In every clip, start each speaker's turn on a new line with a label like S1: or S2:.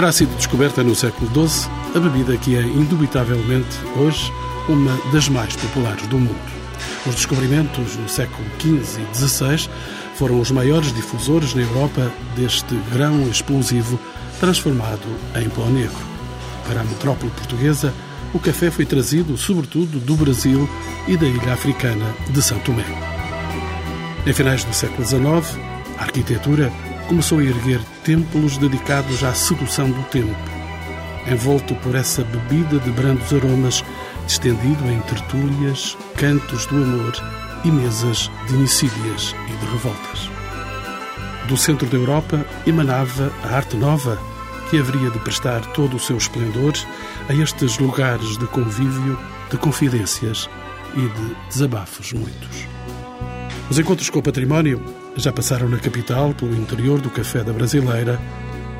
S1: terá sido descoberta no século XII a bebida que é indubitavelmente hoje uma das mais populares do mundo. Os descobrimentos no século XV e XVI foram os maiores difusores na Europa deste grão explosivo transformado em pó negro. Para a metrópole portuguesa, o café foi trazido sobretudo do Brasil e da ilha africana de São Tomé. Em finais do século XIX, a arquitetura começou a erguer templos dedicados à sedução do tempo, envolto por essa bebida de brandos aromas, estendido em tertúlias, cantos do amor e mesas de insídias e de revoltas. Do centro da Europa emanava a arte nova, que haveria de prestar todo o seu esplendor a estes lugares de convívio, de confidências e de desabafos muitos. Os encontros com o património já passaram na capital, pelo interior do Café da Brasileira,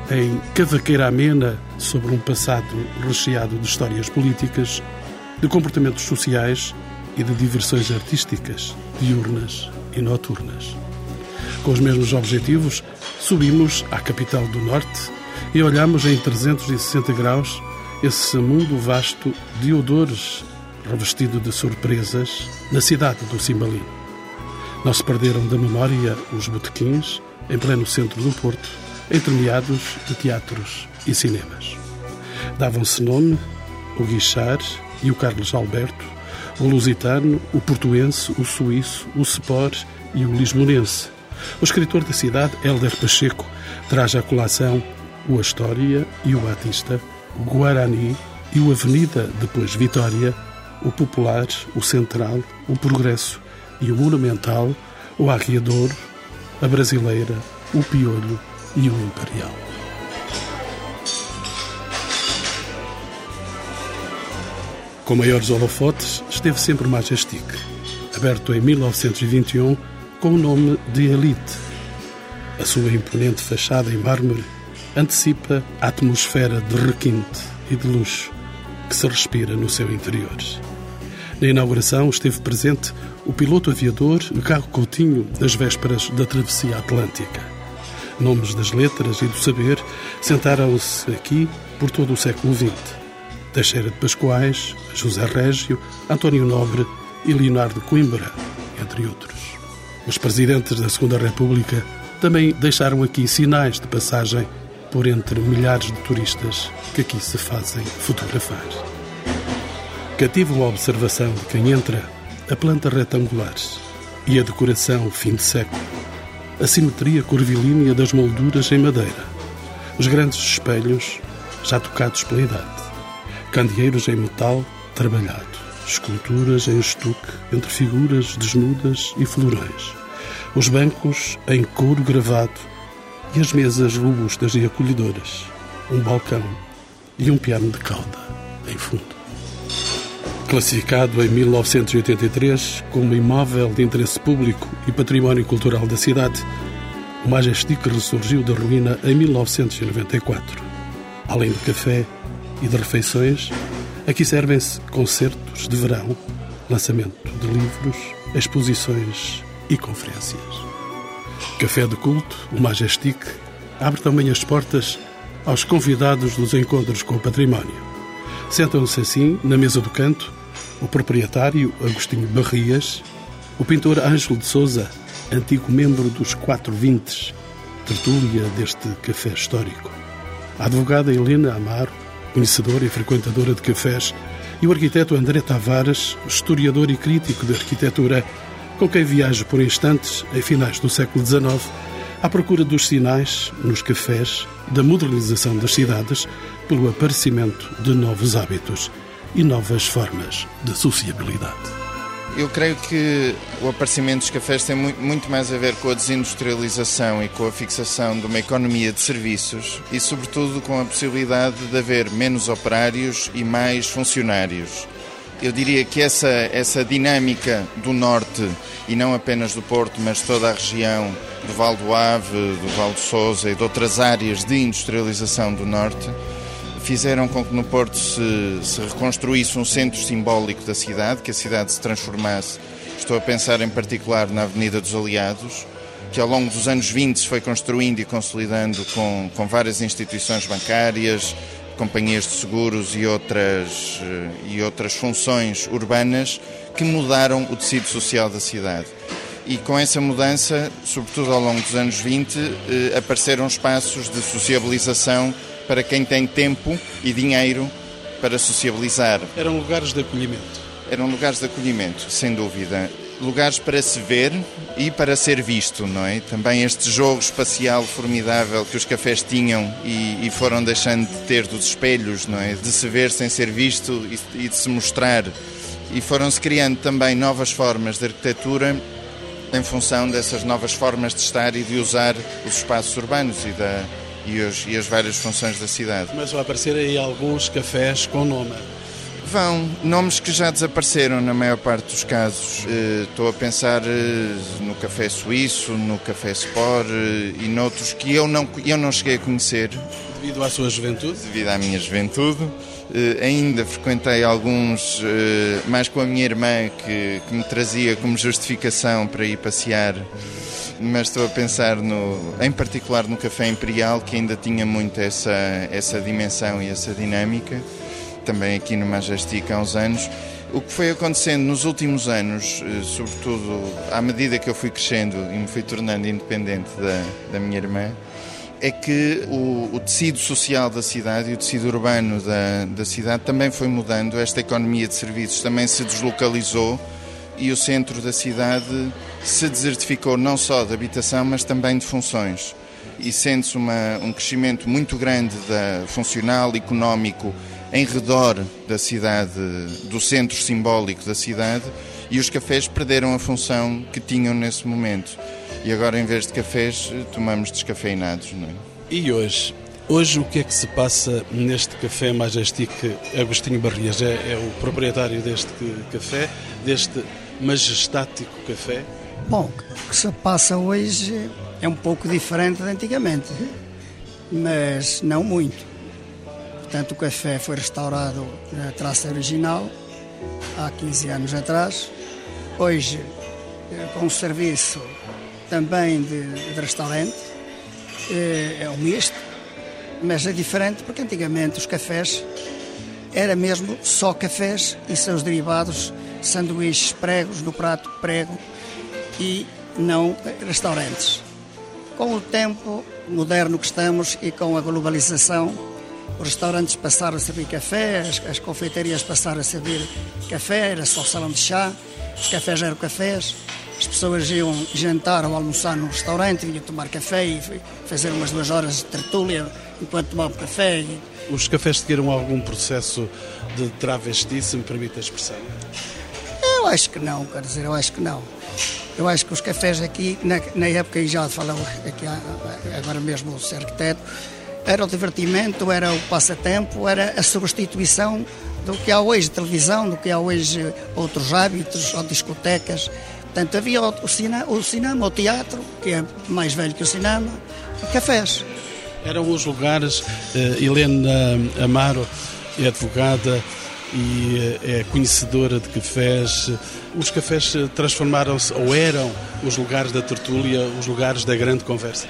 S1: em cavaqueira amena sobre um passado recheado de histórias políticas, de comportamentos sociais e de diversões artísticas, diurnas e noturnas. Com os mesmos objetivos, subimos à capital do Norte e olhamos em 360 graus esse mundo vasto de odores revestido de surpresas na cidade do Cimbalino. Não se perderam da memória os botequins em pleno centro do Porto, entremeados de teatros e cinemas. Davam-se nome o Guichar e o Carlos Alberto, o lusitano, o portuense, o suíço, o Spor e o lisbonense. O escritor da cidade, Hélder Pacheco, traz à colação o Astória e o Batista, o Guarani e o Avenida, depois Vitória, o Popular, o Central, o Progresso e o Monumental, o Arriador, a Brasileira, o Piolho e o Imperial. Com maiores holofotes, esteve sempre o Majestic, aberto em 1921 com o nome de Elite. A sua imponente fachada em mármore antecipa a atmosfera de requinte e de luxo que se respira no seu interior. Na inauguração esteve presente o piloto aviador Gago Coutinho nas vésperas da travessia atlântica. Nomes das letras e do saber sentaram-se aqui por todo o século XX. Teixeira de Pascoais, José Régio, António Nobre e Leonardo Coimbra, entre outros. Os presidentes da Segunda República também deixaram aqui sinais de passagem por entre milhares de turistas que aqui se fazem fotografar. Cativam a observação de quem entra a planta retangular e a decoração fim de século, a simetria curvilínea das molduras em madeira, os grandes espelhos já tocados pela idade, candeeiros em metal trabalhado, esculturas em estuque entre figuras desnudas e florões, os bancos em couro gravado e as mesas robustas e acolhedoras, um balcão e um piano de cauda em fundo. Classificado em 1983 como imóvel de interesse público e património cultural da cidade, o Majestic ressurgiu da ruína em 1994. Além do café e de refeições, aqui servem-se concertos de verão, lançamento de livros, exposições e conferências. Café de Culto, o Majestic, abre também as portas aos convidados dos encontros com o património. Sentam-se assim, na mesa do canto, o proprietário Agostinho Barrias, o pintor Ângelo de Souza, antigo membro dos Quatro Vintes, tertúlia deste café histórico, a advogada Helena Amaro, conhecedora e frequentadora de cafés, e o arquiteto André Tavares, historiador e crítico de arquitetura, com quem viajo por instantes, em finais do século XIX, à procura dos sinais, nos cafés, da modernização das cidades, pelo aparecimento de novos hábitos e novas formas de sociabilidade.
S2: Eu creio que o aparecimento dos cafés tem muito mais a ver com a desindustrialização e com a fixação de uma economia de serviços e, sobretudo, com a possibilidade de haver menos operários e mais funcionários. Eu diria que essa, essa dinâmica do Norte, e não apenas do Porto, mas toda a região do Val do Ave, do Val do Sousa e de outras áreas de industrialização do Norte, fizeram com que no Porto se, se reconstruísse um centro simbólico da cidade, que a cidade se transformasse. Estou a pensar em particular na Avenida dos Aliados, que ao longo dos anos 20 se foi construindo e consolidando com, com várias instituições bancárias, companhias de seguros e outras, eh, e outras funções urbanas que mudaram o tecido social da cidade. E com essa mudança, sobretudo ao longo dos anos 20, eh, apareceram espaços de sociabilização para quem tem tempo e dinheiro para sociabilizar.
S1: Eram lugares de acolhimento.
S2: Eram lugares de acolhimento, sem dúvida lugares para se ver e para ser visto, não é? Também este jogo espacial formidável que os cafés tinham e, e foram deixando de ter dos espelhos, não é? De se ver sem ser visto e, e de se mostrar. E foram-se criando também novas formas de arquitetura em função dessas novas formas de estar e de usar os espaços urbanos e, da, e, os, e as várias funções da cidade.
S1: Começam a aparecer aí alguns cafés com nome.
S2: Vão, nomes que já desapareceram na maior parte dos casos. Eh, estou a pensar eh, no Café Suíço, no Café Sport eh, e noutros que eu não, eu não cheguei a conhecer.
S1: Devido à sua juventude?
S2: Devido à minha juventude. ainda frequentei alguns, mais com a minha irmã, que, que me trazia como justificação para ir passear mas estou a pensar no, em particular no Café Imperial, que ainda tinha muito essa, essa dimensão e essa dinâmica também aqui no Majestic há uns anos. O que foi acontecendo nos últimos anos, eh, sobretudo à medida que eu fui crescendo e me fui tornando independente da, da minha irmã, é que o, o, tecido social da cidade e o tecido urbano da, da cidade também foi mudando. Esta economia de serviços também se deslocalizou e o centro da cidade se desertificou não só de habitação, mas também de funções. E sente-se um crescimento muito grande da funcional, económico em redor da cidade, do centro simbólico da cidade, e os cafés perderam a função que tinham nesse momento. E agora, em vez de cafés, tomamos descafeinados. Não é?
S1: E hoje? Hoje o que é que se passa neste café Majestic? Agostinho Barrias é, é o proprietário deste café, deste majestático café.
S3: Bom, o que se passa hoje é um pouco diferente de antigamente, mas não muito. Portanto, o café foi restaurado na traça original há 15 anos atrás. Hoje, eh, com um serviço também de, de restaurante, eh, é um misto, mas é diferente porque antigamente os cafés era mesmo só cafés e seus derivados, sanduíches pregos no prato prego e não restaurantes. Com o tempo moderno que estamos e com a globalização, os restaurantes passaram a servir café, as, as confeitarias passaram a servir café, era só salão de chá, os cafés eram cafés, as pessoas iam jantar ou almoçar no restaurante, vinham tomar café e fazer umas duas horas de tertúlia enquanto tomavam café.
S1: Os cafés seguiram algum processo de travesti, se me permite a expressão?
S3: Eu acho que não, quer dizer, eu acho que não. Eu acho que os cafés aqui, na, na época, e já falou aqui agora mesmo o arquiteto, era o divertimento, era o passatempo, era a substituição do que há hoje televisão, do que há hoje outros hábitos ou discotecas. Portanto, havia o, o cinema, o teatro, que é mais velho que o cinema, e cafés.
S1: Eram os lugares, uh, Helena Amaro é advogada e uh, é conhecedora de cafés. Os cafés transformaram-se, ou eram, os lugares da tertúlia, os lugares da grande conversa?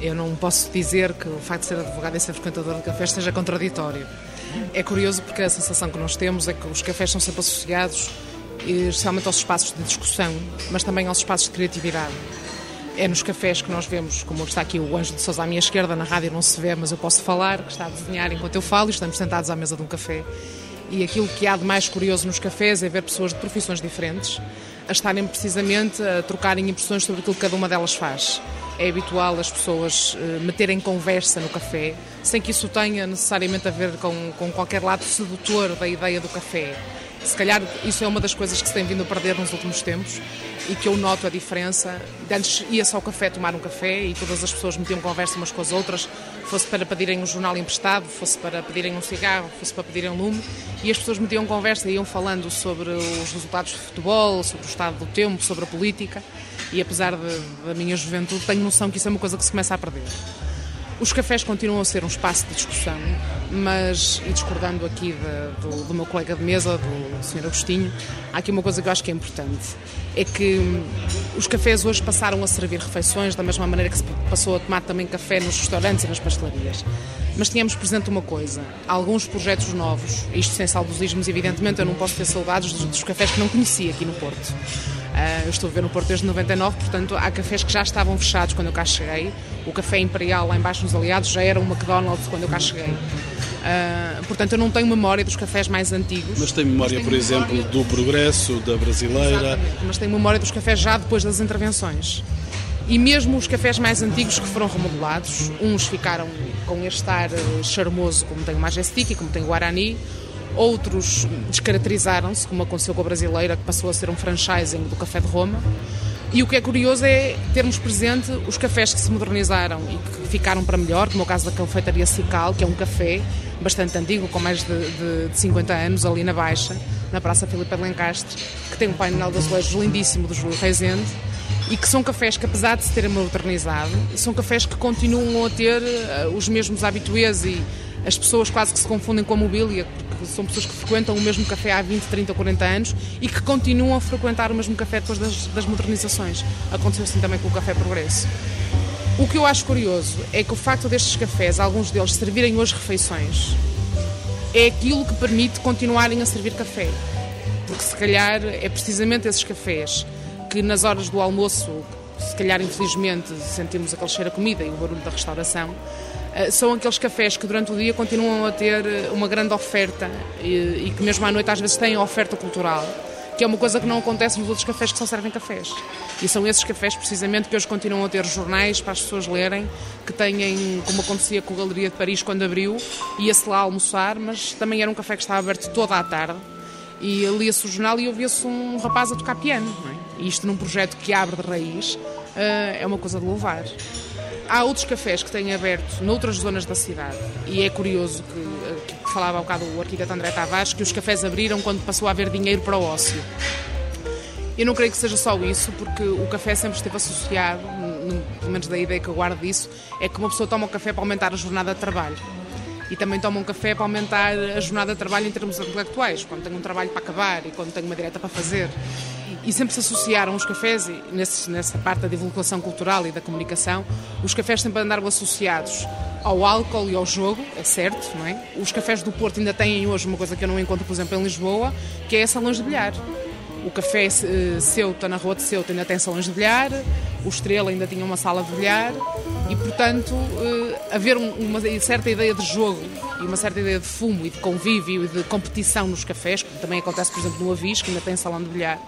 S4: Eu não posso dizer que o facto de ser advogado e ser frequentador de cafés seja contraditório. É curioso porque a sensação que nós temos é que os cafés são sempre associados, especialmente aos espaços de discussão, mas também aos espaços de criatividade. É nos cafés que nós vemos, como está aqui o Anjo de Sousa à minha esquerda, na rádio não se vê, mas eu posso falar, que está a desenhar enquanto eu falo e estamos sentados à mesa de um café. E aquilo que há de mais curioso nos cafés é ver pessoas de profissões diferentes a estarem precisamente a trocarem impressões sobre aquilo que cada uma delas faz é habitual as pessoas uh, meterem conversa no café, sem que isso tenha necessariamente a ver com, com qualquer lado sedutor da ideia do café. Se calhar isso é uma das coisas que se tem vindo a perder nos últimos tempos e que eu noto a diferença. Antes ia-se ao café tomar um café e todas as pessoas metiam conversa umas com as outras, fosse para pedirem um jornal emprestado, fosse para pedirem um cigarro, fosse para pedirem um lume, e as pessoas metiam conversa e iam falando sobre os resultados de futebol, sobre o estado do tempo, sobre a política e apesar de, da minha juventude, tenho noção que isso é uma coisa que se começa a perder. Os cafés continuam a ser um espaço de discussão, mas, e discordando aqui de, do, do, meu colega de mesa, do Sr. Agostinho, há aqui uma coisa que eu acho que é importante. É que hum, os cafés hoje passaram a servir refeições da mesma maneira que se passou a tomar também café nos restaurantes e nas pastelarias. Mas tínhamos presente uma coisa: alguns projetos novos, isto sem saudosismos, evidentemente, eu não posso ter saudades dos, dos cafés que não conhecia aqui no Porto. Uh, eu estou a ver no Porto desde 99, portanto há cafés que já estavam fechados quando eu cá cheguei. O Café Imperial lá embaixo nos Aliados já era um McDonald's quando eu cá cheguei. Uh, portanto, eu não tenho memória dos cafés mais antigos.
S1: Mas tem memória, por exemplo, memória... do Progresso, da Brasileira.
S4: Exatamente, mas tenho memória dos cafés já depois das intervenções. E mesmo os cafés mais antigos que foram remodelados, uns ficaram com este ar eh, charmoso, como tem o Majestic e como tem o Guarani, Outros descaracterizaram-se, como aconteceu com a brasileira, que passou a ser um franchising do Café de Roma. E o que é curioso é termos presente os cafés que se modernizaram e que ficaram para melhor, como é o caso da Confeitaria Cical, que é um café bastante antigo, com mais de, de, de 50 anos, ali na Baixa, na Praça Filipe de Lencastre, que tem um painel de azulejos lindíssimo do Júlio Reisende, e que são cafés que, apesar de se terem modernizado, são cafés que continuam a ter uh, os mesmos habituês e as pessoas quase que se confundem com a mobília, são pessoas que frequentam o mesmo café há 20, 30, 40 anos e que continuam a frequentar o mesmo café depois das, das modernizações. Aconteceu assim também com o Café Progresso. O que eu acho curioso é que o facto destes cafés, alguns deles, servirem hoje refeições, é aquilo que permite continuarem a servir café. Porque se calhar é precisamente esses cafés que nas horas do almoço, se calhar infelizmente sentimos aquele cheiro a comida e o barulho da restauração, são aqueles cafés que durante o dia continuam a ter eh, uma grande oferta e, e que mesmo à noite às vezes têm oferta cultural que é uma coisa que não acontece nos outros cafés que só servem cafés. E são esses cafés, precisamente, que hoje continuam a ter jornais para as pessoas lerem, que têm, como acontecia com a Galeria de Paris quando abriu, ia-se lá almoçar, mas também era um café que estava aberto toda a tarde. E lia-se o jornal e ouvia-se um rapaz a tocar piano. E isto num projeto que abre de raiz eh, é uma coisa de louvar. Há outros cafés que têm aberto noutras zonas da cidade e é curioso que, que falava há bocado o arquiteto André Tavares que os cafés abriram quando passou a haver dinheiro para o ócio. Eu não creio que seja só isso, porque o café sempre esteve associado, pelo menos da ideia que eu guardo disso, é que uma pessoa toma o café para aumentar a jornada de trabalho. E também toma um café para aumentar a jornada de trabalho em termos intelectuais, quando tem um trabalho para acabar e quando tem uma direta para fazer e sempre se associaram os cafés, nesse, nessa parte da divulgação cultural e da comunicação, os cafés sempre andaram associados ao álcool e ao jogo, é certo, não é? Os cafés do Porto ainda têm hoje uma coisa que eu não encontro, por exemplo, em Lisboa, que é salões de bilhar. O café uh, Ceuta, na rua de Ceuta, ainda tem salões de bilhar, o Estrela ainda tinha uma sala de bilhar e, portanto, uh, haver um, uma certa ideia de jogo e uma certa ideia de fumo e de convívio e de competição nos cafés, como também acontece, por exemplo, no Avis, que ainda tem salão de bilhar,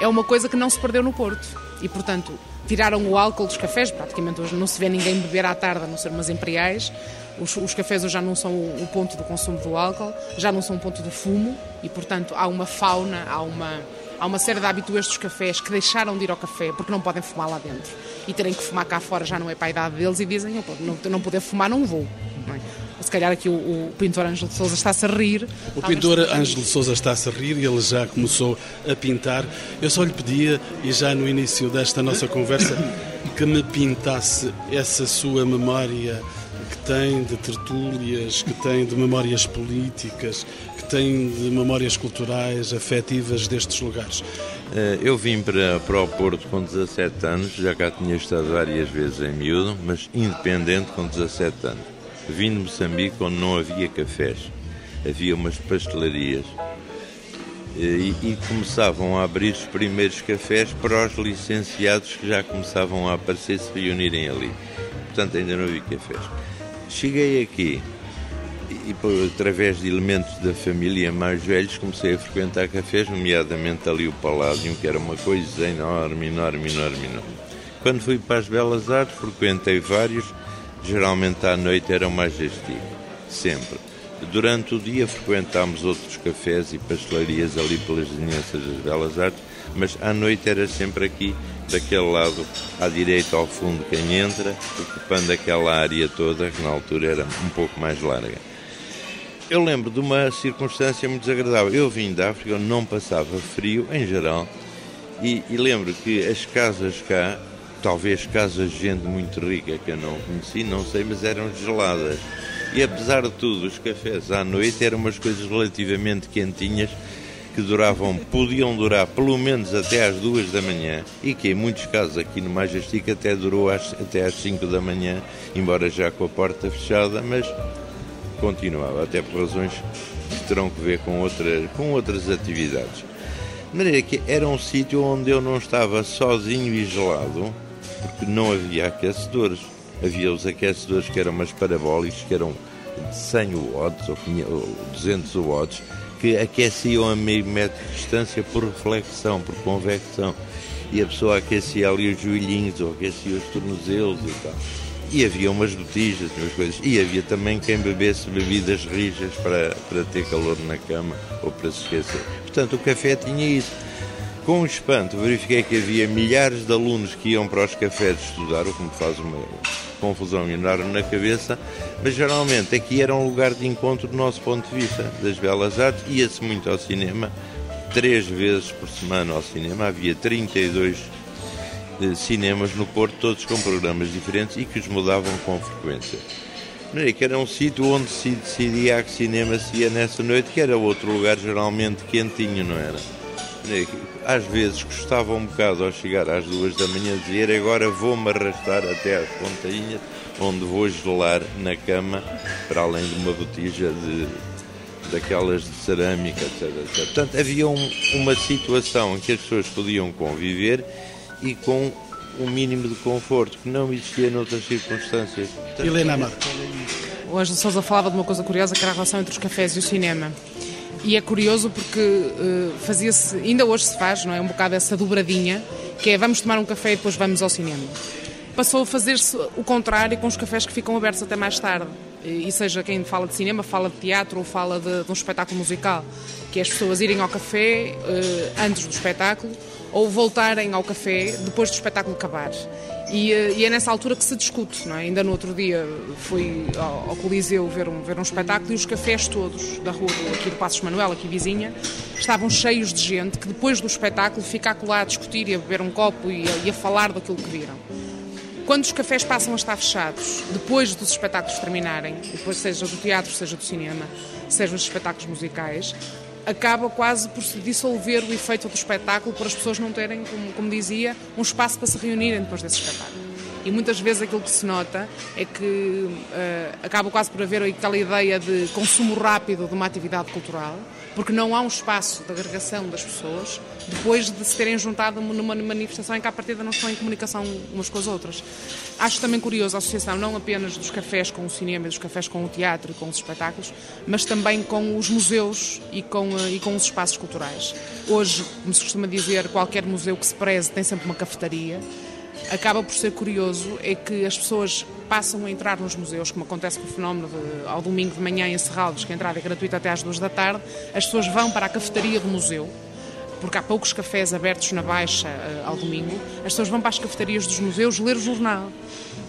S4: é uma coisa que não se perdeu no Porto. E, portanto, tiraram o álcool dos cafés, praticamente hoje não se vê ninguém beber à tarde, a não ser umas imperiais. Os, os cafés hoje já não são o, o, ponto do consumo do álcool, já não são o ponto do fumo, e, portanto, há uma fauna, há uma, há uma série de habituês dos cafés que deixaram de ir ao café porque não podem fumar lá dentro. E terem que fumar cá fora já não é para a idade deles e dizem: não, não poder fumar, não vou. Não é? se calhar aqui o, o pintor Ângelo Souza está-se a rir.
S1: O pintor Ângelo Souza está-se a rir e ele já começou a pintar. Eu só lhe pedia, e já no início desta nossa conversa, que me pintasse essa sua memória que tem de tertúlias, que tem de memórias políticas, que tem de memórias culturais, afetivas destes lugares.
S5: Eh, eu vim para, para o Porto com 17 anos, já cá tinha estado várias vezes em miúdo, mas independente com 17 anos. Vim de Moçambique onde não havia cafés, havia umas pastelarias. E, e, começavam a abrir os primeiros cafés para os licenciados que já começavam a aparecer se reunirem ali. Portanto, ainda não havia cafés. Cheguei aqui e, através de elementos da família mais velhos comecei a frequentar cafés, nomeadamente ali o Paládio, que era uma coisa enorme, enorme, enorme, enorme. Quando fui para as Belas Artes, frequentei vários Geralmente à noite era o mais gestivo, sempre. Durante o dia frequentámos outros cafés e pastelarias ali pelas vizinhanças das Belas Artes, mas à noite era sempre aqui, daquele lado, à direita ao fundo, quem entra, ocupando aquela área toda, que na altura era um pouco mais larga. Eu lembro de uma circunstância muito desagradável. Eu vim da África, eu não passava frio, em geral, e, e lembro que as casas cá talvez casas de gente muito rica que eu não conheci, não sei, mas eram geladas. E apesar de tudo, os cafés à noite eram umas coisas relativamente quentinhas que duravam, podiam durar pelo menos até às duas da manhã e que em muitos casos aqui no Majestic até durou às, até às 5 da manhã, embora já com a porta fechada, mas continuava, até por razões que terão que ver com, outra, com outras atividades. De maneira que era um sítio onde eu não estava sozinho e gelado, porque não havia aquecedores. Havia os aquecedores que eram umas parabólicos, que eram de 100 watts ou 200 watts, que aqueciam a meio metro de distância por reflexão, por convecção. E a pessoa aquecia ali os joelhinhos ou aquecia os tornozelos e tal. E havia umas botijas, umas coisas. E havia também quem bebesse bebidas rijas para, para ter calor na cama ou para se esquecer. Portanto, o café tinha isso. Com espanto, verifiquei que havia milhares de alunos que iam para os cafés estudar, o que me faz uma confusão enorme na cabeça, mas geralmente aqui era um lugar de encontro do nosso ponto de vista, das belas artes. Ia-se muito ao cinema, três vezes por semana ao cinema, havia 32 cinemas no Porto, todos com programas diferentes e que os mudavam com frequência. Que era um sítio onde se decidia a que cinema se ia nessa noite, que era outro lugar geralmente quentinho, não era? Às vezes custava um bocado ao chegar às duas da manhã dizer agora vou-me arrastar até às pontainhas, onde vou gelar na cama, para além de uma botija de, daquelas de cerâmica, etc, etc. Portanto, havia um, uma situação em que as pessoas podiam conviver e com um mínimo de conforto que não existia noutras circunstâncias.
S1: Helena Amado.
S4: O Ângelo Sousa falava de uma coisa curiosa que era a relação entre os cafés e o cinema. E é curioso porque uh, fazia-se, ainda hoje se faz, não é? Um bocado essa dobradinha, que é vamos tomar um café e depois vamos ao cinema. Passou a fazer-se o contrário com os cafés que ficam abertos até mais tarde. E seja quem fala de cinema, fala de teatro ou fala de, de um espetáculo musical. Que é as pessoas irem ao café uh, antes do espetáculo ou voltarem ao café depois do espetáculo acabar. E, eh, e, é nessa altura que se discute, não é? Ainda no outro dia fui ao, ao, Coliseu ver um, ver um espetáculo e os cafés todos da rua do, aqui do Passos Manuel, aqui vizinha, estavam cheios de gente que depois do espetáculo fica lá a discutir e a beber um copo e a, e a falar daquilo que viram. Quando os cafés passam a estar fechados, depois dos espetáculos terminarem, depois seja do teatro, seja do cinema, seja dos espetáculos musicais, acaba quase por se dissolver o efeito do espetáculo, por as pessoas não terem, como, como dizia, um espaço para se reunirem depois desse espetáculo. E muitas vezes aquilo que se nota é que uh, acaba quase por haver aquela ideia de consumo rápido de uma atividade cultural, porque não há um espaço de agregação das pessoas depois de se terem juntado numa manifestação em que, à partida, não estão em comunicação umas com as outras. Acho também curioso a associação não apenas dos cafés com o cinema, dos cafés com o teatro e com os espetáculos, mas também com os museus e com, eh, e com os espaços culturais. Hoje, como se costuma dizer, qualquer museu que se preze tem sempre uma cafetaria acaba por ser curioso é que as pessoas passam a entrar nos museus, como acontece com o fenómeno de, ao domingo de manhã em Serralves, que a entrada é gratuita até às duas da tarde, as pessoas vão para a cafetaria do museu, porque há poucos cafés abertos na Baixa uh, ao domingo, as pessoas vão para as cafetarias dos museus ler o jornal.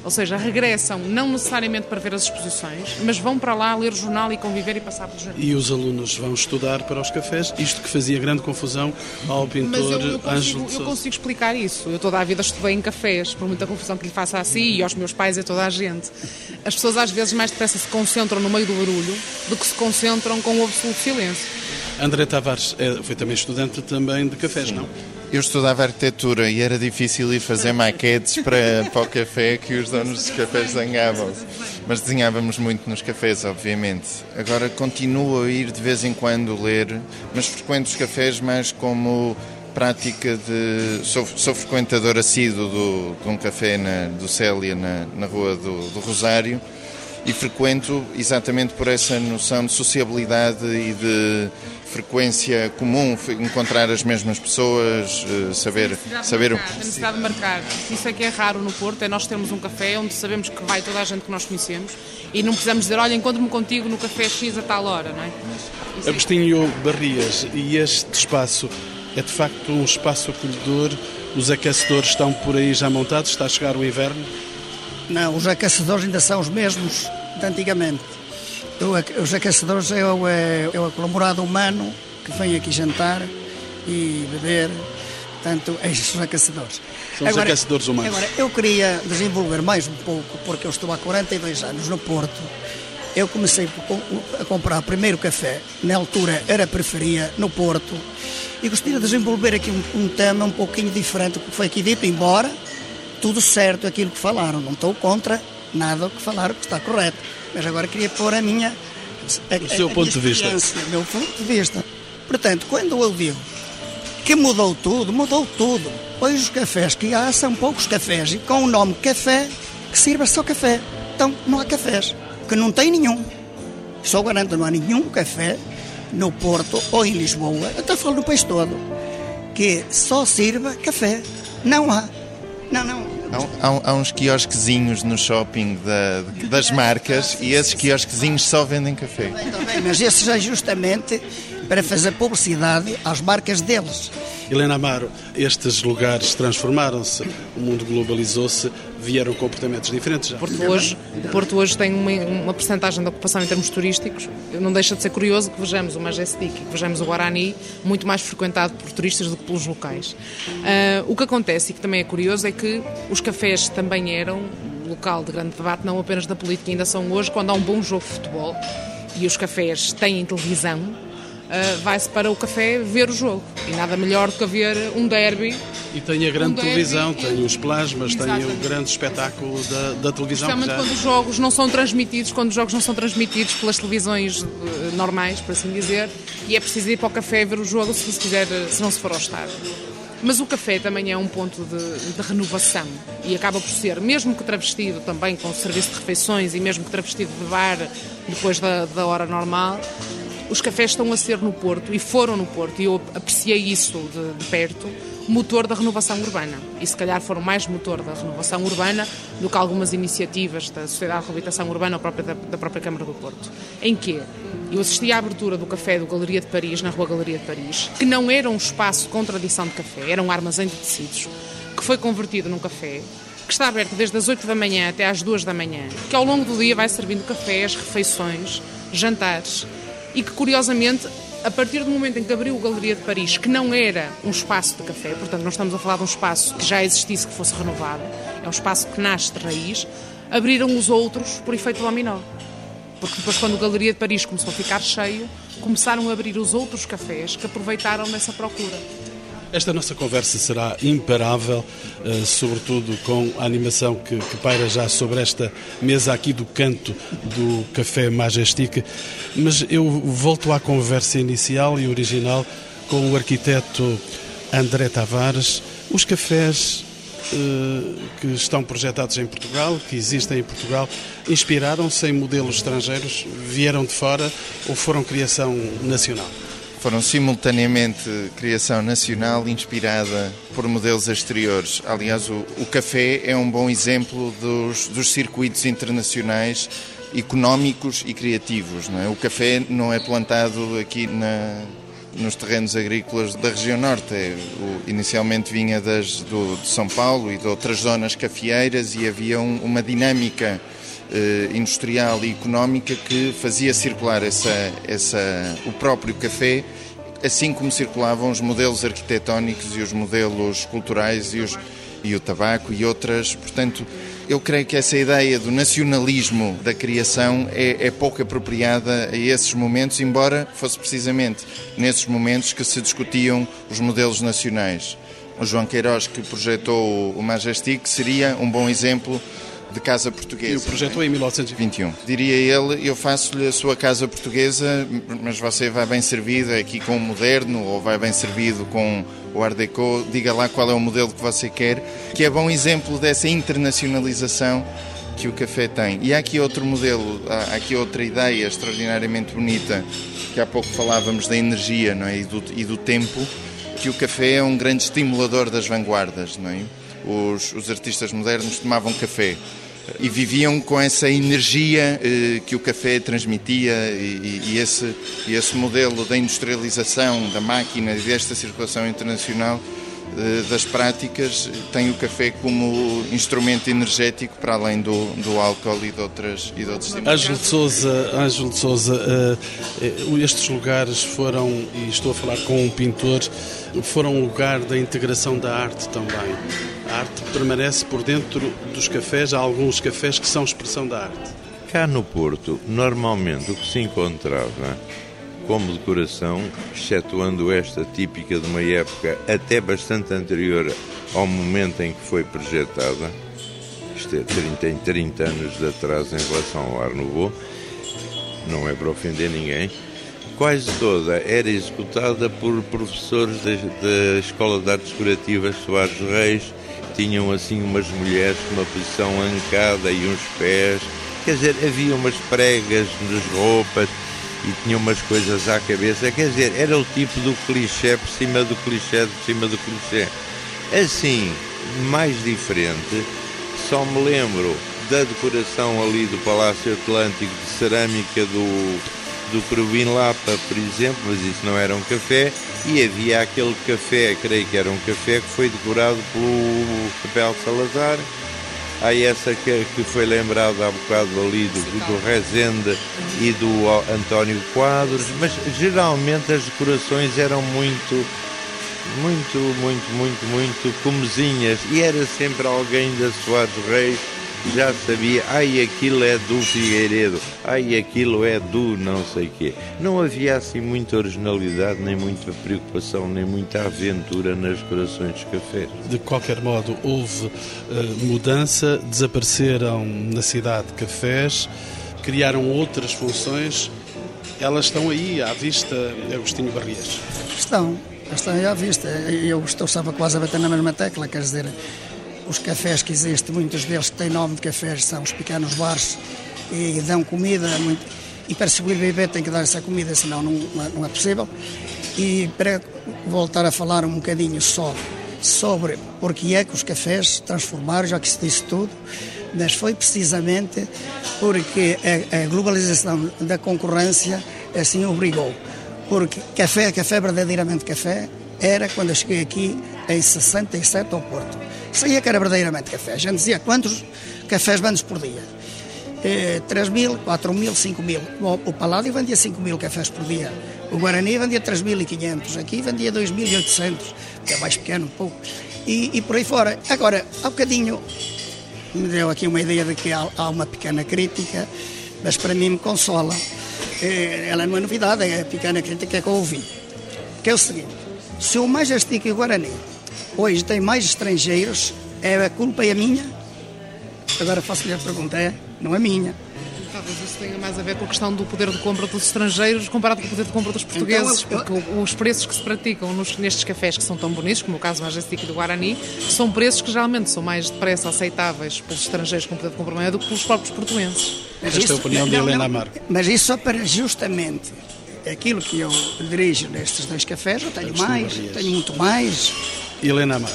S4: Ou seja, regressam não necessariamente para ver as exposições, mas vão para lá ler o jornal e conviver e passar pelo jardim.
S1: E os alunos vão estudar para os cafés, isto que fazia grande confusão ao pintor eu, eu consigo, Ângelo
S4: Eu consigo explicar isso. Eu toda a vida estudei em cafés, por muita confusão que lhe faça a si e aos meus pais e a toda a gente. As pessoas às vezes mais depressa se concentram no meio do barulho do que se concentram com o absoluto silêncio.
S1: André Tavares é, foi também estudante também de cafés, Sim. não?
S2: Eu estudava arquitetura e era difícil ir fazer maquetes para, para o café que os donos dos cafés desenhavam. Mas desenhávamos muito nos cafés, obviamente. Agora continuo a ir de vez em quando ler, mas frequento os cafés mais como prática de. Sou, sou frequentador assíduo do, de um café na, do Célia, na, na Rua do, do Rosário, e frequento exatamente por essa noção de sociabilidade e de frequência comum, encontrar as mesmas pessoas, eh, saber... saber
S4: marcar, a necessidade de marcar. Isso é que é raro no Porto, é nós termos um café onde sabemos que vai toda a gente que nós conhecemos e não precisamos dizer, olha, encontro-me contigo no café X a tal hora, não é?
S1: Isso Agostinho é... Barrias, e este espaço é de facto um espaço acolhedor? Os aquecedores estão por aí já montados? Está a chegar o inverno?
S3: Não, os aquecedores ainda são os mesmos de antigamente. Os aquecedores é o, é, é o aglomerado humano que vem aqui jantar e beber, portanto, é estes os aquecedores.
S1: São os aquecedores humanos.
S3: Agora, eu queria desenvolver mais um pouco, porque eu estou há 42 anos no Porto. Eu comecei a comprar primeiro café, na altura era preferia, no Porto, e gostaria de desenvolver aqui um, um tema um pouquinho diferente do que foi aqui dito, embora tudo certo aquilo que falaram, não estou contra nada o que falaram que está correto, mas agora queria pôr a minha
S1: a, o seu
S3: a
S1: ponto de vista.
S3: O meu ponto de vista. Portanto, quando eu digo que mudou tudo, mudou tudo. Hoje os cafés que há são poucos cafés e com o nome café que sirva só café. Então não há cafés, que não tem nenhum. Só garanto não há nenhum café no Porto ou em Lisboa, até falo no país todo, que só sirva café. Não há. Não, não.
S2: Há, há, há uns quiosquezinhos no shopping da, das marcas e esses quiosquezinhos só vendem café.
S3: Também, mas esses é justamente para fazer publicidade às marcas deles.
S1: Helena Amaro, estes lugares transformaram-se, o mundo globalizou-se, vieram comportamentos diferentes já.
S4: Porto hoje, o Porto hoje tem uma, uma percentagem de ocupação em termos turísticos. Não deixa de ser curioso que vejamos o Majestic que vejamos o Guarani muito mais frequentado por turistas do que pelos locais. Uh, o que acontece e que também é curioso é que os cafés também eram local de grande debate, não apenas da política, ainda são hoje, quando há um bom jogo de futebol e os cafés têm televisão, uh, vai-se para o café ver o jogo. E nada melhor do que ver um derby.
S1: E tem a grande um televisão, tem os plasmas, Exatamente. tem o grande espetáculo da, da televisão.
S4: Especialmente já... quando os jogos não são transmitidos, quando os jogos não são transmitidos pelas televisões uh, normais, por assim dizer, e é preciso ir para o café ver o jogo se, se, quiser, se não se for ao estádio. Mas o café também é um ponto de, de, renovação e acaba por ser, mesmo que travestido também com serviço de refeições e mesmo que travestido de bar depois da, da hora normal, os cafés estão a ser no Porto e foram no Porto, e eu apreciei isso de, de perto, motor da renovação urbana. E se calhar foram mais motor da renovação urbana do que algumas iniciativas da Sociedade de Reabilitação Urbana ou própria, da, da, própria Câmara do Porto. Em que eu assisti à abertura do café do Galeria de Paris, na Rua Galeria de Paris, que não era um espaço com tradição de café, era um armazém de tecidos, que foi convertido num café, que está aberto desde as 8 da manhã até às 2 da manhã, que ao longo do dia vai servindo cafés, refeições, jantares e que, curiosamente, a partir do momento em que abriu a Galeria de Paris, que não era um espaço de café, portanto, não estamos a falar de um espaço que já existisse, que fosse renovado, é um espaço que nasce de raiz, abriram os outros por efeito dominó. Porque depois, quando a Galeria de Paris começou a ficar cheio, começaram a abrir os outros cafés que aproveitaram dessa procura.
S1: Esta nossa conversa será imparável, uh, sobretudo com a animação que, que, paira já sobre esta mesa aqui do canto do Café Majestic. Mas eu volto à conversa inicial e original com o arquiteto André Tavares. Os cafés uh, que estão projetados em Portugal, que existem em Portugal, inspiraram-se em modelos estrangeiros, vieram de fora ou foram criação nacional?
S2: Foram simultaneamente criação nacional inspirada por modelos exteriores. Aliás, o, o café é um bom exemplo dos, dos circuitos internacionais económicos e criativos. É? O café não é plantado aqui na, nos terrenos agrícolas da região norte. É, o, inicialmente vinha das, do, de São Paulo e de outras zonas cafeeiras e havia um, uma dinâmica industrial e económica que fazia circular essa, essa, o próprio café, assim como circulavam os modelos arquitetónicos e os modelos culturais e, os, e o tabaco e outras. Portanto, eu creio que essa ideia do nacionalismo da criação é, é, pouco apropriada a esses momentos, embora fosse precisamente nesses momentos que se discutiam os modelos nacionais. O João Queiroz, que projetou o Majestic, seria um bom exemplo de casa portuguesa. E
S1: o projeto é? em 1921.
S2: Diria ele, eu faço-lhe a sua casa portuguesa, mas você vai bem servido aqui com o moderno ou vai bem servido com o Art Deco, diga lá qual é o modelo que você quer, que é bom exemplo dessa internacionalização que o café tem. E há aqui outro modelo, há aqui outra ideia extraordinariamente bonita, que há pouco falávamos da energia não é? e, do, e do tempo, que o café é um grande estimulador das vanguardas, não é? os, os artistas modernos tomavam café e viviam com essa energia eh, que o café transmitia e, esse, esse modelo da industrialização da máquina e desta circulação internacional das práticas tem o café como instrumento energético para além do, do álcool e de outras e de outros
S1: Ângelo de Souza, Ângelo de Souza, uh, estes lugares foram e estou a falar com um pintor, foram um lugar da integração da arte também. A arte permanece por dentro dos cafés, há alguns cafés que são expressão da arte.
S5: Cá no Porto, normalmente o que se encontrava como decoração, excetuando esta típica de uma época até bastante anterior ao momento em que foi projetada, isto é 30 em 30 anos de atraso em relação ao Art Nouveau, não é para ofender ninguém, quase toda era executada por professores da, Escola de Artes Decorativas Soares Reis, tinham assim umas mulheres com uma posição ancada e uns pés, quer dizer, havia umas pregas nas roupas, e tinha umas coisas à cabeça, quer dizer, era o tipo do clichê por cima do clichê, por cima do clichê. Assim, mais diferente, só me lembro da decoração ali do Palácio Atlântico de cerâmica do, do Crubim Lapa, por exemplo, mas isso não era um café, e havia aquele café, creio que era um café, que foi decorado pelo Capel Salazar, Há essa que, que foi lembrada há bocado ali do, do Rezende e do António Quadros, mas geralmente as decorações eram muito, muito, muito, muito, muito comezinhas. E era sempre alguém da Soares Reis já sabia, ai aquilo é do Figueiredo, ai aquilo é do não sei quê. Não havia assim muita originalidade, nem muita preocupação, nem muita aventura nas decorações dos cafés.
S1: De qualquer modo, houve uh, mudança, desapareceram na cidade cafés, criaram outras funções, elas estão aí à vista, Agostinho Barrias.
S3: Estão, estão aí à vista. Eu estou sempre quase a bater na mesma tecla, quer dizer, os cafés que existem, muitos deles que têm nome de cafés, são os pequenos bares e dão comida. Muito, e para se viver tem que dar essa comida, senão não, não é possível. E para voltar a falar um bocadinho só sobre porque é que os cafés transformaram, já que se disse tudo, mas foi precisamente porque a, a globalização da concorrência assim obrigou. Porque café, café verdadeiramente café, era quando eu cheguei aqui em 67 ao Porto. Saía que era verdadeiramente café. A gente dizia quantos cafés vendes por dia? Eh, 3 mil, 4 mil, 5 mil. O Paládio vendia 5 mil cafés por dia. O Guarani vendia 3.500. Aqui vendia 2.800, que é mais pequeno um pouco. E, e, por aí fora. Agora, há bocadinho me deu aqui uma ideia de que há, há uma pequena crítica, mas para mim me consola. Eh, ela não é novidade, é a pequena crítica que eu ouvi. Que é o seguinte: se o Majestic e o Guarani hoje tem mais estrangeiros, é a culpa é minha? Agora faço-lhe a pergunta, é? Não é minha.
S4: Talvez isso tenha mais a ver com a questão do poder de compra dos estrangeiros comparado com o poder de compra dos então, portugueses, então, eu, eu... porque os preços que se praticam nos, nestes cafés que são tão bonitos, como o caso Majestic do Guarani, são preços que geralmente são mais depressa aceitáveis pelos estrangeiros com poder de compra maior do que pelos próprios portugueses.
S1: Mas Esta isso, é a opinião não, de Helena Amaro.
S3: Mas isso só para justamente aquilo que eu dirijo nestes dois cafés, eu tenho mais, tenho muito mais.
S1: Helena Amaro.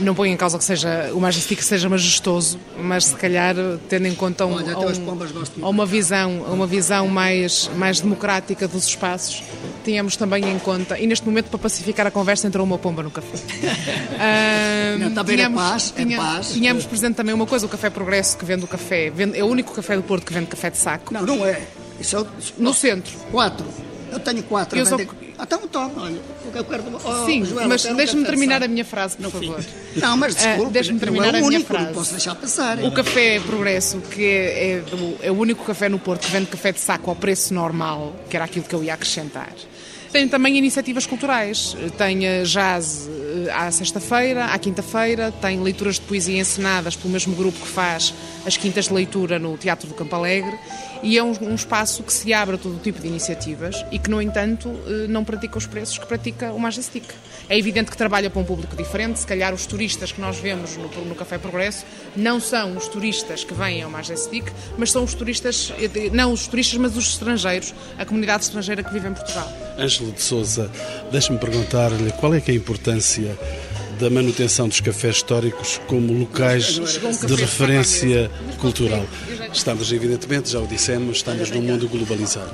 S4: Não ponho em causa que seja o Majestic seja majestoso, mas se calhar tendo em conta um,
S3: Olha,
S4: um, uma visão, uma visão mais, mais democrática dos espaços, tínhamos também em conta, e neste momento para pacificar a conversa entrou uma pomba no café.
S3: uh, Não, tínhamos, paz, tinha, paz.
S4: Tínhamos presente também uma coisa, o Café Progresso que vende o café, vende, é o único café do Porto que vende café de saco.
S3: Não, não é. Isso é o,
S4: no centro.
S3: Quatro. Eu tenho quatro. Eu só... Então toma, olha. Eu quero...
S4: Oh, Sim, mas deixa-me terminar a minha frase, por não favor.
S3: Não, mas ah, desculpe, uh,
S4: deixa-me terminar
S3: é
S4: a minha frase.
S3: Não posso deixar passar.
S4: O Café Progresso, que é, é, do, é o único café no Porto que vende café de saco ao preço normal, que era aquilo que eu ia acrescentar. Tem também iniciativas culturais. Tem jazz à sexta-feira, à quinta-feira, tem leituras de poesia encenadas pelo mesmo grupo que faz as quintas de leitura no Teatro do Campo Alegre e é um, um espaço que se abre a todo tipo de iniciativas e que, no entanto, eh, não pratica os preços que pratica o Majestic. É evidente que trabalha para um público diferente, se calhar os turistas que nós vemos no, no Café Progresso não são os turistas que vêm ao Majestic, mas são os turistas, não os turistas, mas os estrangeiros, a comunidade estrangeira que vive em Portugal.
S1: Ângelo de Souza, deixe-me perguntar-lhe qual é é a importância da manutenção dos cafés históricos como locais de referência cultural. Estamos, evidentemente, já o dissemos, estamos num mundo globalizado.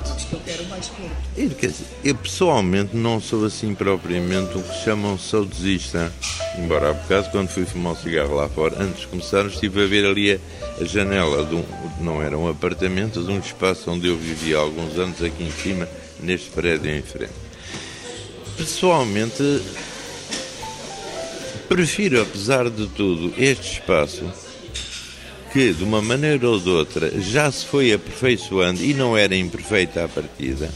S5: Eu pessoalmente não sou assim propriamente o que chamam saudosista. Embora há bocado, quando fui fumar um cigarro lá fora, antes de começar, estive a ver ali a, a janela de um, não era um apartamento, de um espaço onde eu vivia há alguns anos aqui em cima, neste prédio em frente. Pessoalmente, prefiro, apesar de tudo, este espaço que, de uma maneira ou de outra, já se foi aperfeiçoando e não era imperfeita à partida,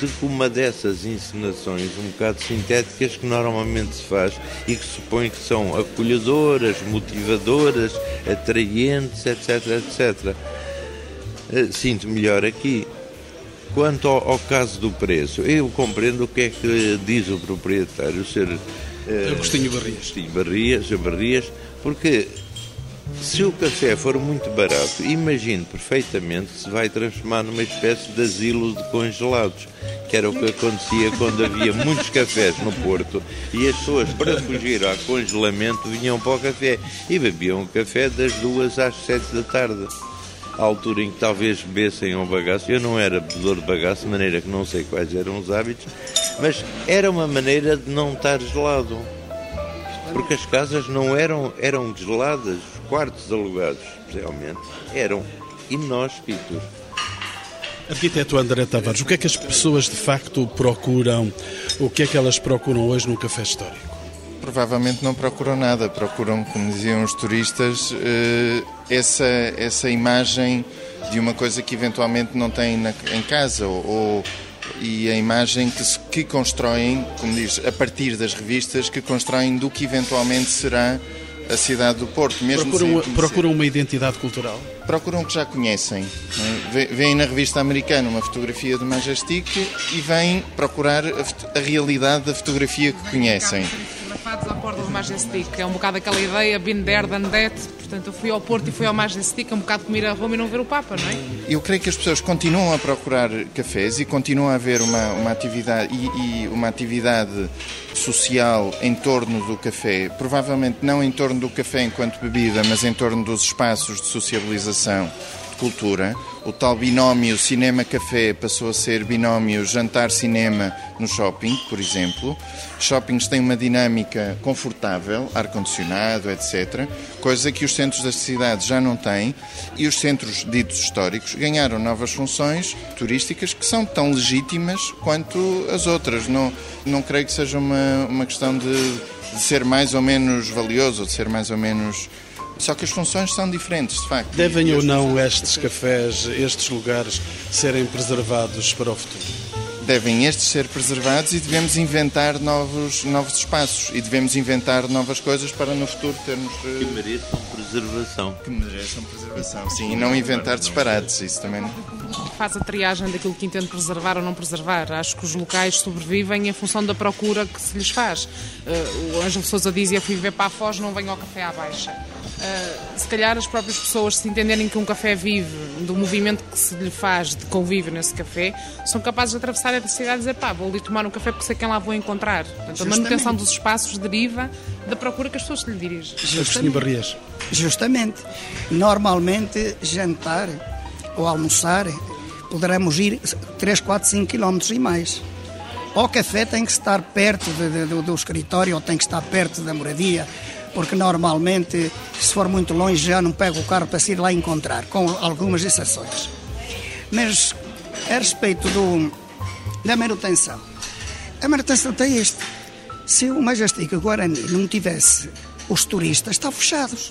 S5: do que uma dessas encenações um bocado sintéticas que normalmente se faz e que supõe que são acolhedoras, motivadoras, atraentes, etc, etc. Eh, sinto melhor aqui. Quanto ao, ao, caso do preço, eu compreendo o que é que diz o proprietário, o ser
S1: Agostinho Barrias.
S5: Agostinho Barrias, Barrias, porque se o café for muito barato, imagine perfeitamente que se vai transformar numa espécie de asilo de congelados, que era o que acontecia quando havia muitos cafés no Porto e as pessoas, para fugir ao congelamento, vinham para o café e bebiam o café das duas às sete da tarde. À altura em que talvez bebessem um bagaço, eu não era bebedor de bagaço, de maneira que não sei quais eram os hábitos, mas era uma maneira de não estar gelado porque as casas não eram, eram geladas, os quartos alugados, especialmente, eram inóspitos.
S1: Arquiteto André Tavares, o que é que as pessoas de facto procuram? O que é que elas procuram hoje no café histórico?
S2: Provavelmente não procuram nada, procuram, como diziam os turistas, eh, essa, essa imagem de uma coisa que eventualmente não têm em casa ou, e a imagem que, se, que constroem, como diz, a partir das revistas, que constroem do que eventualmente será a cidade do Porto.
S1: Mesmo procuram, procuram uma identidade cultural?
S2: Procuram o que já conhecem. É? Vêm na revista americana uma fotografia do Majestic e vêm procurar a, a realidade da fotografia que conhecem.
S4: À porta do Majestic, é um bocado aquela ideia, been there, done that, Portanto, eu fui ao Porto e fui ao Majestic, um bocado comer a Roma e não ver o Papa, não é?
S2: Eu creio que as pessoas continuam a procurar cafés e continuam a haver uma, uma atividade e, e uma atividade social em torno do café, provavelmente não em torno do café enquanto bebida, mas em torno dos espaços de sociabilização cultura. O tal binómio cinema-café passou a ser binómio jantar-cinema no shopping, por exemplo. Shoppings têm uma dinâmica confortável, ar-condicionado, etc., coisa que os centros das cidades já não têm. E os centros ditos históricos ganharam novas funções turísticas que são tão legítimas quanto as outras. Não, não creio que seja uma, uma questão de, de ser mais ou menos valioso, de ser mais ou menos só que as funções são diferentes, de facto.
S1: Devem ou não estes cafés, estes lugares, serem preservados para o futuro?
S2: Devem estes ser preservados e devemos inventar novos, novos espaços e devemos inventar novas coisas para no futuro termos.
S5: Que mereçam preservação.
S2: Que mereçam preservação, sim, e não inventar disparates, isso também não.
S4: Faz a triagem daquilo que entende preservar ou não preservar. Acho que os locais sobrevivem em função da procura que se lhes faz. Uh, o Ângelo Sousa dizia: fui viver para a Foz, não venho ao café à baixa. Uh, se calhar as próprias pessoas, se entenderem que um café vive do movimento que se lhe faz de convívio nesse café, são capazes de atravessar a cidade e dizer pá, vou ali tomar um café porque sei quem lá vou encontrar. Portanto, a manutenção dos espaços deriva da procura que as pessoas lhe dirigem.
S1: Justamente.
S3: Justamente. Normalmente, jantar ou almoçar, poderemos ir 3, 4, 5 quilómetros e mais. O café tem que estar perto de, de, do, do escritório ou tem que estar perto da moradia porque normalmente, se for muito longe, já não pego o carro para ir lá encontrar, com algumas exceções. Mas a respeito do, da manutenção, a manutenção tem isto. Se o Majestic Guarani não tivesse os turistas, estão fechados.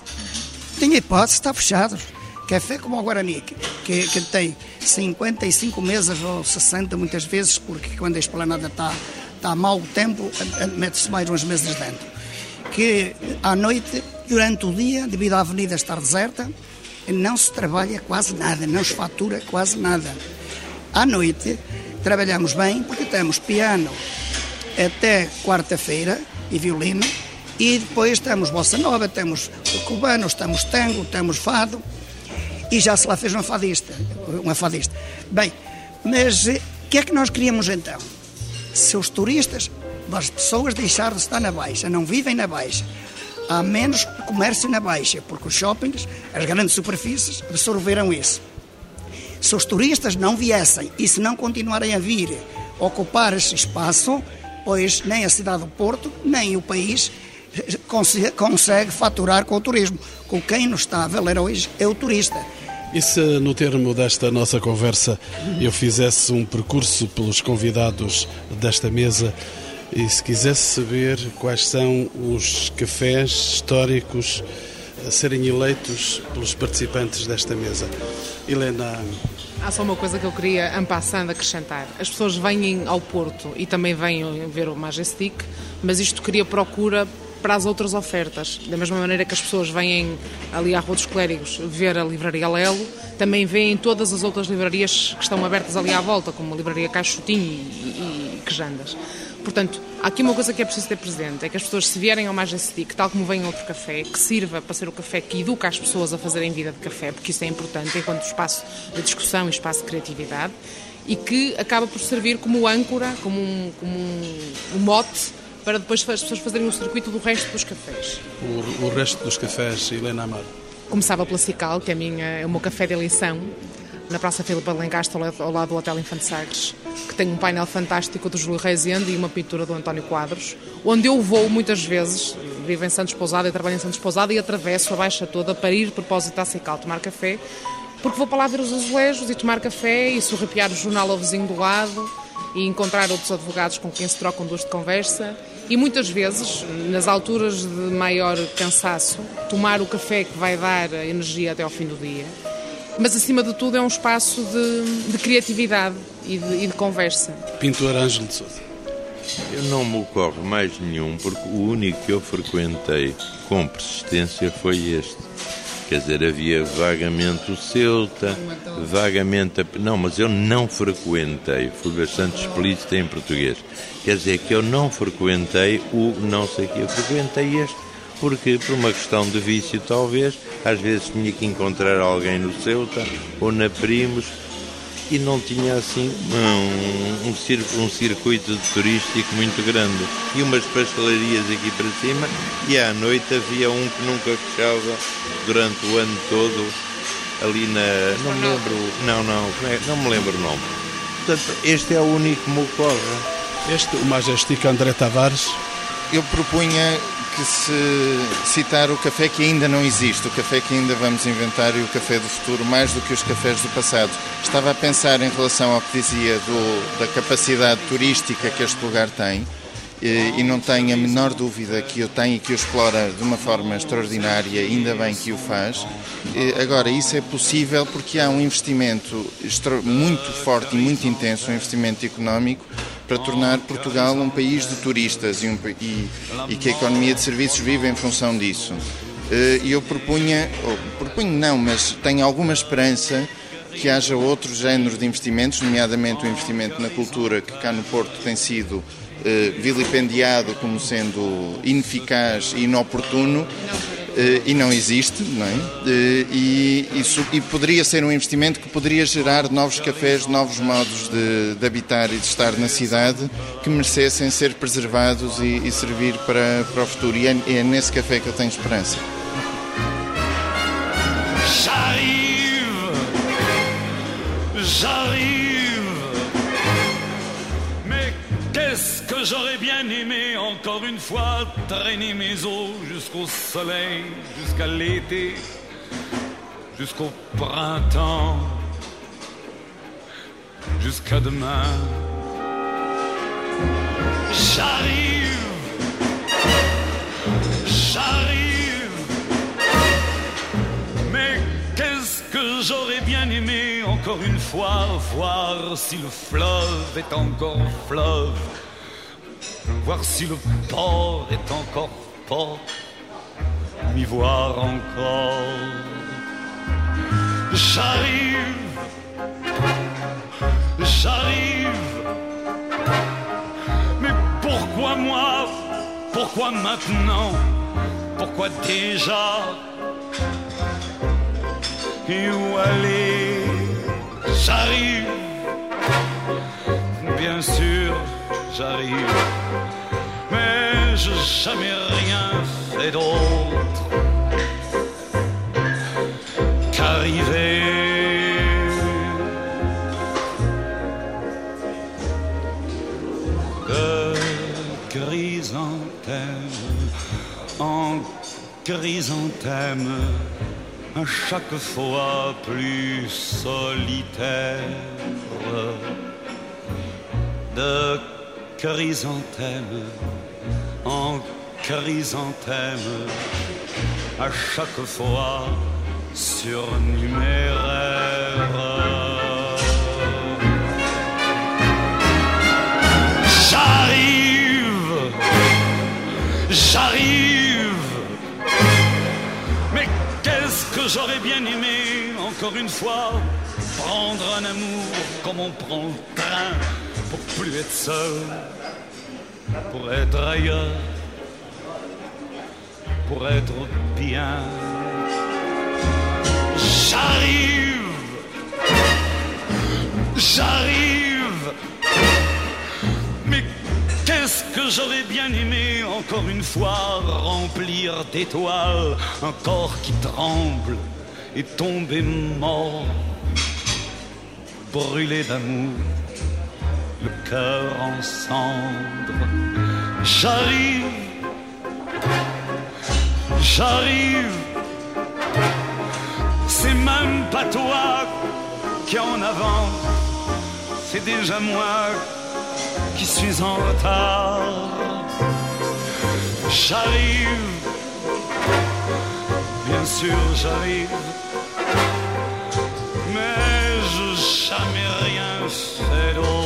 S3: Tem hipótese, está fechados. Café como o Guarani, que, que tem 55 mesas ou 60 muitas vezes, porque quando a esplanada está, está mau tempo, mete-se mais umas mesas dentro que à noite, durante o dia, devido à avenida estar deserta, não se trabalha quase nada, não se fatura quase nada. À noite, trabalhamos bem porque temos piano até quarta-feira e violino, e depois temos bossa nova, temos cubanos, temos tango, temos fado, e já se lá fez uma fadista. Uma fadista. Bem, mas eh, o que é que nós queríamos então? Se os turistas as pessoas deixaram de estar na Baixa, não vivem na Baixa, há menos comércio na Baixa, porque os shoppings, as grandes superfícies, absorveram isso. Se os turistas não viessem e se não continuarem a vir ocupar esse espaço, pois nem a cidade do Porto, nem o país consegue faturar com o turismo. Com quem nos está a valer hoje é o turista.
S1: E se no termo desta nossa conversa eu fizesse um percurso pelos convidados desta mesa e se quisesse saber quais são os cafés históricos a serem eleitos pelos participantes desta mesa? Helena.
S4: Há só uma coisa que eu queria, ampassando, acrescentar. As pessoas vêm ao Porto e também vêm ver o Majestic, mas isto cria procura para as outras ofertas. Da mesma maneira que as pessoas vêm ali à Rua dos Clérigos ver a Livraria Lelo, também vêm todas as outras livrarias que estão abertas ali à volta, como a Livraria Caixotim e, e, e Quejandas. Portanto, há aqui uma coisa que é preciso ter presente, é que as pessoas se vierem ao Majestic, tal como a outro café, que sirva para ser o café que educa as pessoas a fazerem vida de café, porque isso é importante enquanto espaço de discussão e espaço de criatividade, e que acaba por servir como âncora, como um, como um, um mote para depois as pessoas fazerem o um circuito do resto dos cafés.
S1: O, o resto dos cafés, Helena Amaro?
S4: Começava pela Cical, que é, a minha, é o meu café de eleição, na Praça Filipe Alencastre, ao lado do Hotel Infante Sagres, que tem um painel fantástico do Júlio Reisende e uma pintura do António Quadros, onde eu vou muitas vezes, vivo em Santos Pousada e trabalho em Santos Pousada e atravesso a Baixa toda para ir de propósito à Cical tomar café, porque vou para lá ver os azulejos e tomar café e sorrapiar o jornal ao vizinho do lado e encontrar outros advogados com quem se trocam duas de conversa e muitas vezes, nas alturas de maior cansaço, tomar o café que vai dar energia até ao fim do dia. Mas, acima de tudo, é um espaço de, de criatividade e de, e de conversa.
S1: Pintor Ângelo de Souza.
S5: Eu não me ocorre mais nenhum, porque o único que eu frequentei com persistência foi este. Quer dizer, havia vagamente o Ceuta, vagamente. A... Não, mas eu não frequentei, fui bastante explícito em português. Quer dizer, que eu não frequentei o não sei que, eu frequentei este, porque por uma questão de vício, talvez, às vezes tinha que encontrar alguém no Ceuta ou na Primos e não tinha assim um, um, um circuito turístico muito grande. E umas pastelarias aqui para cima e à noite havia um que nunca fechava durante o ano todo ali na. não me lembro. Não, não, é, não me lembro o nome. Portanto, este é o único que me ocorre.
S1: Este, o Majestic André Tavares.
S2: Eu propunha que se citar o café que ainda não existe, o café que ainda vamos inventar e o café do futuro, mais do que os cafés do passado. Estava a pensar em relação ao que dizia do, da capacidade turística que este lugar tem e não tenho a menor dúvida que o tem e que o explora de uma forma extraordinária, ainda bem que o faz. Agora, isso é possível porque há um investimento muito forte e muito intenso, um investimento económico para tornar Portugal um país de turistas e, um, e, e que a economia de serviços vive em função disso. E eu propunha, ou propunho não, mas tenho alguma esperança que haja outros géneros de investimentos, nomeadamente o investimento na cultura, que cá no Porto tem sido eh, vilipendiado como sendo ineficaz e inoportuno eh, e não existe, não é? Eh, e, isso, e poderia ser um investimento que poderia gerar novos cafés, novos modos de, de habitar e de estar na cidade que merecessem ser preservados e, e servir para, para o futuro. E é, é nesse café que eu tenho esperança.
S6: J'aurais bien aimé encore une fois traîner mes os jusqu'au soleil, jusqu'à l'été, jusqu'au printemps, jusqu'à demain. J'arrive, j'arrive, mais qu'est-ce que j'aurais bien aimé encore une fois voir si le fleuve est encore fleuve? Voir si le port est encore port, m'y voir encore. J'arrive, j'arrive, mais pourquoi moi, pourquoi maintenant, pourquoi déjà, et où aller, j'arrive, bien sûr j'arrive. Mais j'ai jamais rien fait d'autre qu'arriver. De chrysanthème en chrysanthème, à chaque fois plus solitaire de chrysanthème en chrysanthème, à chaque fois surnuméraire. J'arrive, j'arrive. Mais qu'est-ce que j'aurais bien aimé, encore une fois, prendre un amour comme on prend le train, pour plus être seul, pour être ailleurs, pour être bien. J'arrive, j'arrive. Mais qu'est-ce que j'aurais bien aimé encore une fois remplir d'étoiles un corps qui tremble et tomber mort, brûlé d'amour, le cœur en cendres. J'arrive, j'arrive, c'est même pas toi qui en avant, c'est déjà moi qui suis en retard. J'arrive, bien sûr j'arrive, mais je jamais rien fait d'autre.